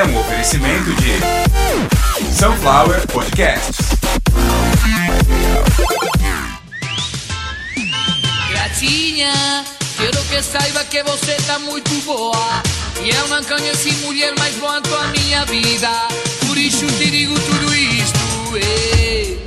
é um oferecimento de Sunflower Podcasts. Gracinha, quero que saiba que você tá muito boa. E eu não conheci mulher mais boa em tua minha vida. Por isso te digo tudo isto. É.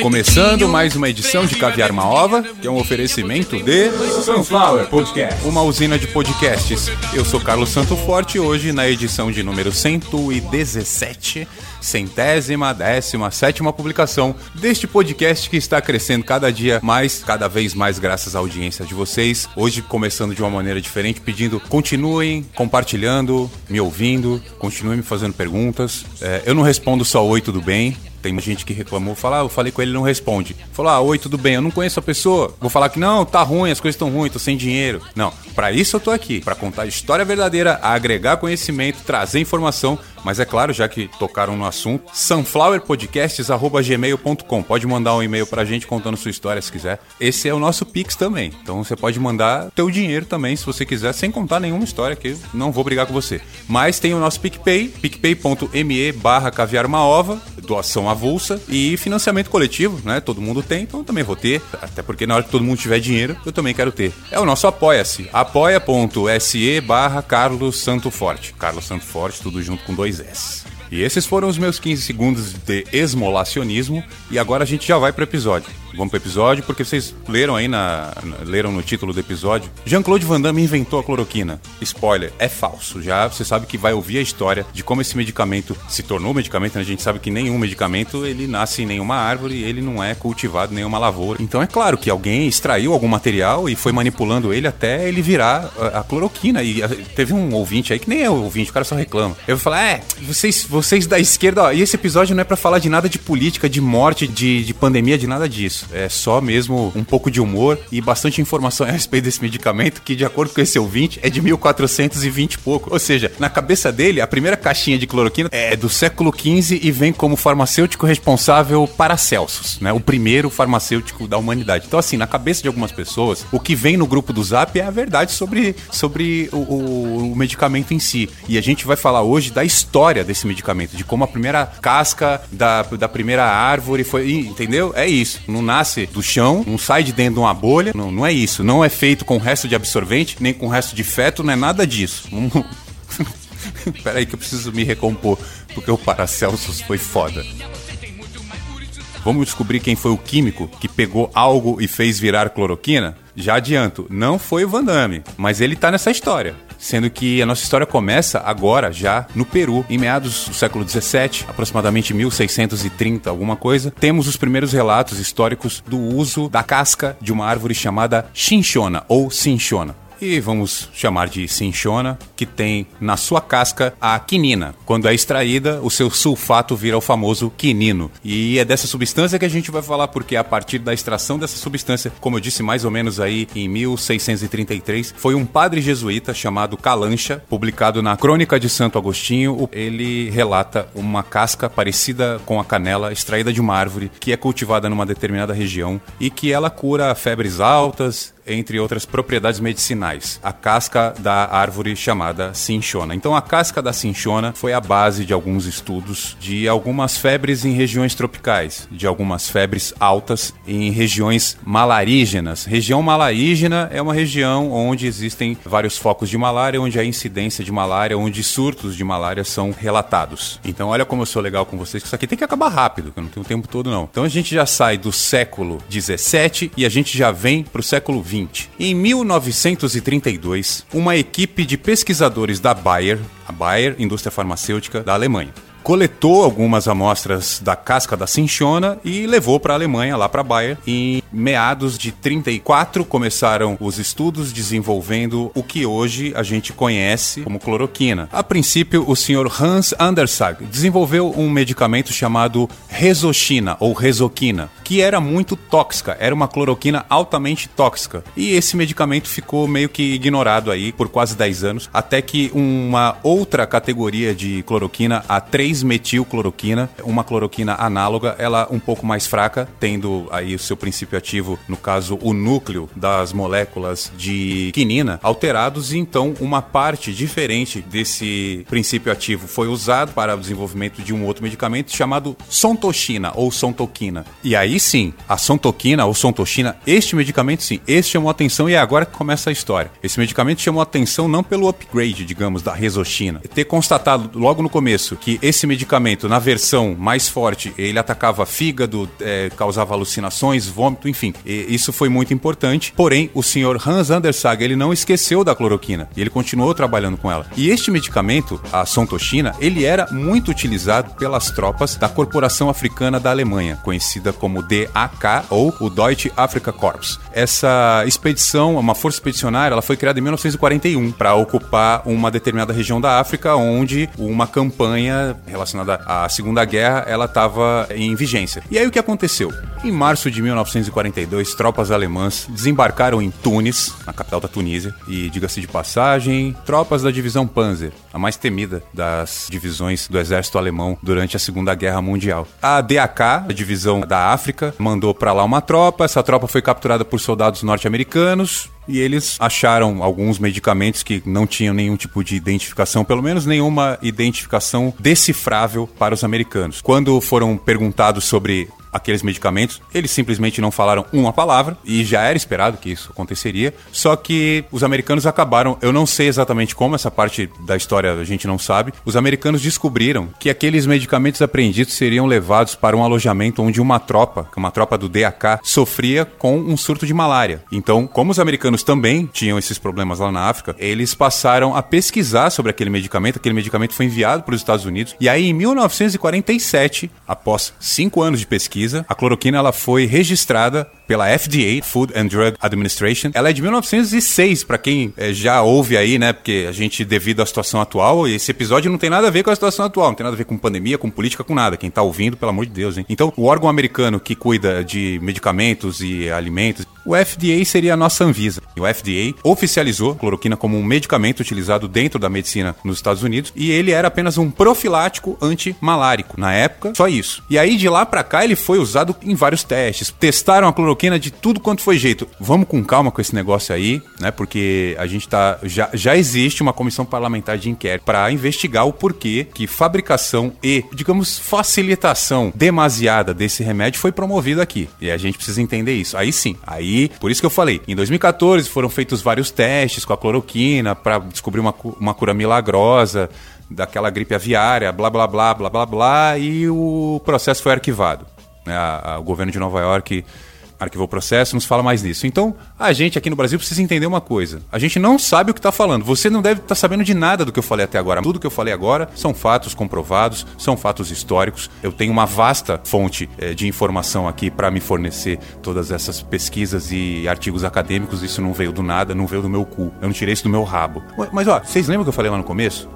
Começando mais uma edição de Caviar libras uma de Ova, peitinho, que é um oferecimento de Sunflower Podcast. uma usina de podcasts. Eu sou Carlos Santo Forte e hoje na edição de número 117, centésima, décima, sétima publicação deste podcast que está crescendo cada dia mais, cada vez mais graças à audiência de vocês. Hoje começando de uma maneira diferente, pedindo continuem compartilhando, me ouvindo, continuem me fazendo perguntas. É, eu não respondo só oi, tudo bem. Tem gente que reclamou, fala, ah, eu falei com ele, ele não responde. Falou, ah, oi, tudo bem, eu não conheço a pessoa. Vou falar que não, tá ruim, as coisas estão ruins, tô sem dinheiro. Não, pra isso eu tô aqui, pra contar a história verdadeira, agregar conhecimento, trazer informação, mas é claro, já que tocaram no assunto, sunflowerpodcasts@gmail.com. Pode mandar um e-mail pra gente contando sua história se quiser. Esse é o nosso Pix também. Então você pode mandar teu dinheiro também se você quiser, sem contar nenhuma história que eu não vou brigar com você. Mas tem o nosso PicPay, picpay.me barra caviar uma ova, doação avulsa e financiamento coletivo, né? Todo mundo tem, então eu também vou ter. Até porque na hora que todo mundo tiver dinheiro, eu também quero ter. É o nosso Apoia-se, apoia.se barra Carlos Santo Forte. Carlos Santo Forte, tudo junto com dois S. E esses foram os meus 15 segundos de esmolacionismo e agora a gente já vai pro episódio. Vamos pro episódio porque vocês leram aí na, leram no título do episódio. Jean-Claude Van Damme inventou a cloroquina. Spoiler, é falso. Já você sabe que vai ouvir a história de como esse medicamento se tornou medicamento, né? A gente sabe que nenhum medicamento ele nasce em nenhuma árvore, ele não é cultivado em nenhuma lavoura. Então é claro que alguém extraiu algum material e foi manipulando ele até ele virar a, a cloroquina. E a- teve um ouvinte aí que nem é ouvinte, o cara só reclama. Eu vou falar, é, vocês, vocês da esquerda, ó, e esse episódio não é pra falar de nada de política, de morte, de, de pandemia, de nada disso. É só mesmo um pouco de humor e bastante informação a respeito desse medicamento que, de acordo com esse ouvinte, é de 1420 e pouco. Ou seja, na cabeça dele, a primeira caixinha de cloroquina é do século XV e vem como farmacêutico responsável Paracelsus, né? O primeiro farmacêutico da humanidade. Então, assim, na cabeça de algumas pessoas, o que vem no grupo do Zap é a verdade sobre, sobre o, o- o medicamento em si. E a gente vai falar hoje da história desse medicamento, de como a primeira casca da, da primeira árvore foi. Entendeu? É isso. Não nasce do chão, não sai de dentro de uma bolha. Não, não é isso. Não é feito com resto de absorvente, nem com resto de feto, não é nada disso. Vamos- Pera aí que eu preciso me recompor, porque o Paracelsus foi foda. Vamos descobrir quem foi o químico que pegou algo e fez virar cloroquina? Já adianto, não foi o Van Damme, mas ele tá nessa história. Sendo que a nossa história começa agora, já no Peru, em meados do século 17, aproximadamente 1630, alguma coisa. Temos os primeiros relatos históricos do uso da casca de uma árvore chamada chinchona ou cinchona e vamos chamar de cinchona, que tem na sua casca a quinina. Quando é extraída, o seu sulfato vira o famoso quinino. E é dessa substância que a gente vai falar, porque a partir da extração dessa substância, como eu disse mais ou menos aí em 1633, foi um padre jesuíta chamado Calancha, publicado na Crônica de Santo Agostinho. Ele relata uma casca parecida com a canela, extraída de uma árvore que é cultivada numa determinada região e que ela cura febres altas, entre outras propriedades medicinais, a casca da árvore chamada cinchona. Então, a casca da cinchona foi a base de alguns estudos de algumas febres em regiões tropicais, de algumas febres altas em regiões malarígenas. Região malarígena é uma região onde existem vários focos de malária, onde a incidência de malária, onde surtos de malária são relatados. Então, olha como eu sou legal com vocês, que isso aqui tem que acabar rápido, que eu não tenho tempo todo não. Então, a gente já sai do século 17 e a gente já vem para o século 20. Em 1932, uma equipe de pesquisadores da Bayer, a Bayer, indústria farmacêutica da Alemanha, coletou algumas amostras da casca da cinchona e levou para a Alemanha, lá para Bayer. Em meados de 34 começaram os estudos desenvolvendo o que hoje a gente conhece como cloroquina. A princípio, o senhor Hans Andersag desenvolveu um medicamento chamado Resoxina ou Resoquina, que era muito tóxica, era uma cloroquina altamente tóxica. E esse medicamento ficou meio que ignorado aí por quase 10 anos, até que uma outra categoria de cloroquina, a 3-metilcloroquina, uma cloroquina análoga, ela um pouco mais fraca, tendo aí o seu princípio ativo ativo, no caso o núcleo das moléculas de quinina, alterados e então uma parte diferente desse princípio ativo foi usado para o desenvolvimento de um outro medicamento chamado sontoxina ou sontoquina. E aí sim, a sontoquina ou sontoxina, este medicamento sim, este chamou atenção e é agora que começa a história. Esse medicamento chamou atenção não pelo upgrade, digamos, da resoxina. Ter constatado logo no começo que esse medicamento, na versão mais forte, ele atacava fígado, é, causava alucinações, vômito, enfim. Isso foi muito importante. Porém, o senhor Hans Andersag, ele não esqueceu da cloroquina e ele continuou trabalhando com ela. E este medicamento, a sontoxina, ele era muito utilizado pelas tropas da Corporação Africana da Alemanha, conhecida como DAK ou o Deutsche Afrika Corps. Essa expedição, uma força expedicionária, ela foi criada em 1941 para ocupar uma determinada região da África onde uma campanha relacionada à Segunda Guerra ela estava em vigência. E aí o que aconteceu? Em março de 1942, tropas alemãs desembarcaram em Tunis, na capital da Tunísia, e diga-se de passagem, tropas da divisão Panzer, a mais temida das divisões do exército alemão durante a Segunda Guerra Mundial. A DAK, a divisão da África, mandou para lá uma tropa, essa tropa foi capturada por soldados norte-americanos, e eles acharam alguns medicamentos que não tinham nenhum tipo de identificação, pelo menos nenhuma identificação decifrável para os americanos. Quando foram perguntados sobre aqueles medicamentos, eles simplesmente não falaram uma palavra e já era esperado que isso aconteceria. Só que os americanos acabaram, eu não sei exatamente como essa parte da história a gente não sabe. Os americanos descobriram que aqueles medicamentos apreendidos seriam levados para um alojamento onde uma tropa, uma tropa do DAK, sofria com um surto de malária. Então, como os americanos também tinham esses problemas lá na África, eles passaram a pesquisar sobre aquele medicamento. Aquele medicamento foi enviado para os Estados Unidos e aí em 1947, após cinco anos de pesquisa pesquisa. A cloroquina ela foi registrada pela FDA, Food and Drug Administration. Ela é de 1906, para quem é, já ouve aí, né? Porque a gente, devido à situação atual, esse episódio não tem nada a ver com a situação atual, não tem nada a ver com pandemia, com política, com nada. Quem tá ouvindo, pelo amor de Deus, hein? Então, o órgão americano que cuida de medicamentos e alimentos, o FDA seria a nossa Anvisa. O FDA oficializou a cloroquina como um medicamento utilizado dentro da medicina nos Estados Unidos e ele era apenas um profilático antimalárico. Na época, só isso. E aí, de lá para cá, ele foi usado em vários testes. Testaram a cloroquina cloroquina de tudo quanto foi jeito. Vamos com calma com esse negócio aí, né? Porque a gente tá. Já, já existe uma comissão parlamentar de inquérito para investigar o porquê que fabricação e, digamos, facilitação demasiada desse remédio foi promovida aqui. E a gente precisa entender isso. Aí sim, aí, por isso que eu falei, em 2014 foram feitos vários testes com a cloroquina para descobrir uma, uma cura milagrosa daquela gripe aviária, blá blá blá blá blá blá, e o processo foi arquivado. Né? O governo de Nova York arquivou o processo, nos fala mais nisso. Então, a gente aqui no Brasil precisa entender uma coisa. A gente não sabe o que está falando. Você não deve estar tá sabendo de nada do que eu falei até agora. Tudo que eu falei agora são fatos comprovados, são fatos históricos. Eu tenho uma vasta fonte é, de informação aqui para me fornecer todas essas pesquisas e artigos acadêmicos. Isso não veio do nada, não veio do meu cu. Eu não tirei isso do meu rabo. Mas ó, vocês lembram que eu falei lá no começo?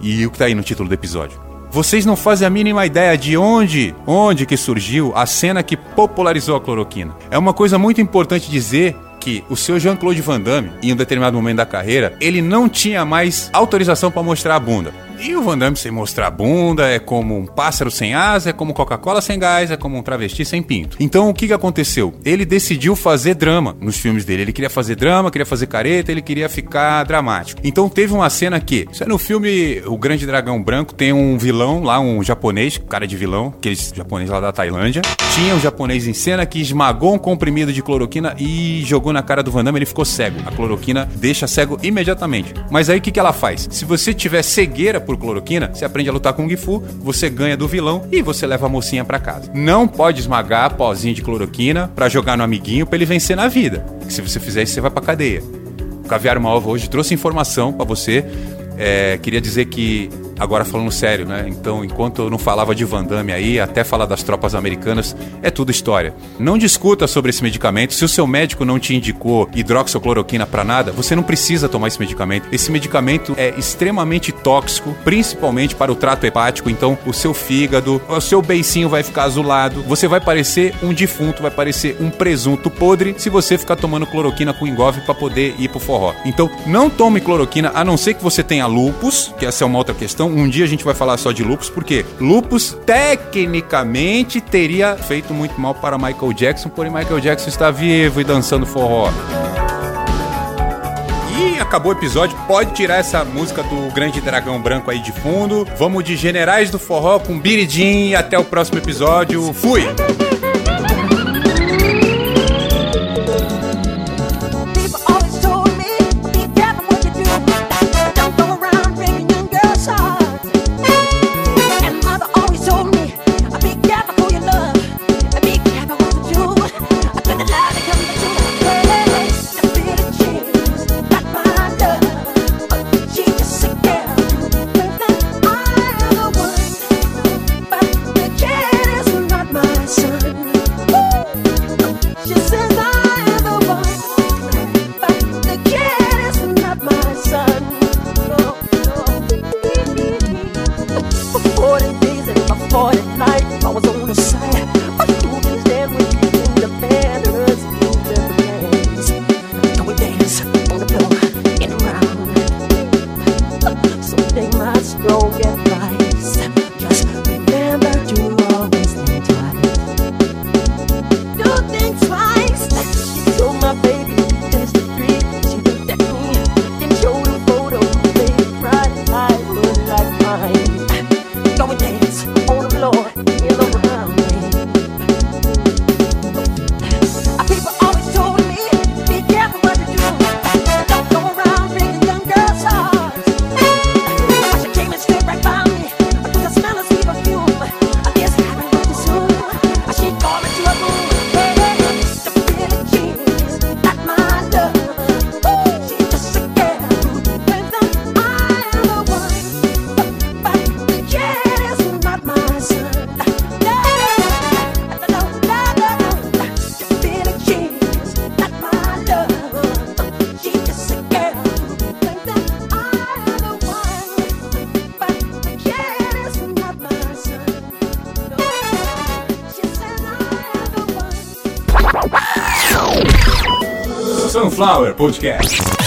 E o que está aí no título do episódio? Vocês não fazem a mínima ideia de onde, onde que surgiu a cena que popularizou a cloroquina. É uma coisa muito importante dizer que o seu Jean-Claude Van Damme, em um determinado momento da carreira, ele não tinha mais autorização para mostrar a bunda. E o Van Damme sem mostrar a bunda é como um pássaro sem asa, é como Coca-Cola sem gás, é como um travesti sem pinto. Então o que, que aconteceu? Ele decidiu fazer drama nos filmes dele. Ele queria fazer drama, queria fazer careta, ele queria ficar dramático. Então teve uma cena que, isso é no filme O Grande Dragão Branco, tem um vilão lá, um japonês, cara de vilão, aqueles japonês lá da Tailândia. Tinha um japonês em cena que esmagou um comprimido de cloroquina e jogou na cara do Van Damme, ele ficou cego. A cloroquina deixa cego imediatamente. Mas aí o que, que ela faz? Se você tiver cegueira por cloroquina, você aprende a lutar com o Gifu, você ganha do vilão e você leva a mocinha para casa. Não pode esmagar pozinho de cloroquina para jogar no amiguinho para ele vencer na vida. se você fizer isso, você vai pra cadeia. O Caviar Uma Ova hoje trouxe informação para você. É, queria dizer que Agora falando sério, né? Então, enquanto eu não falava de Van Damme aí, até falar das tropas americanas, é tudo história. Não discuta sobre esse medicamento. Se o seu médico não te indicou hidroxicloroquina para nada, você não precisa tomar esse medicamento. Esse medicamento é extremamente tóxico, principalmente para o trato hepático. Então, o seu fígado, o seu beicinho vai ficar azulado. Você vai parecer um defunto, vai parecer um presunto podre se você ficar tomando cloroquina com engove para poder ir pro forró. Então, não tome cloroquina a não ser que você tenha lupus, que essa é uma outra questão um dia a gente vai falar só de lupus, porque lupus tecnicamente teria feito muito mal para Michael Jackson, porém Michael Jackson está vivo e dançando forró acabou o episódio, pode tirar essa música do Grande Dragão Branco aí de fundo. Vamos de Generais do Forró com Biridim. Até o próximo episódio. Fui! Sunflower Podcast.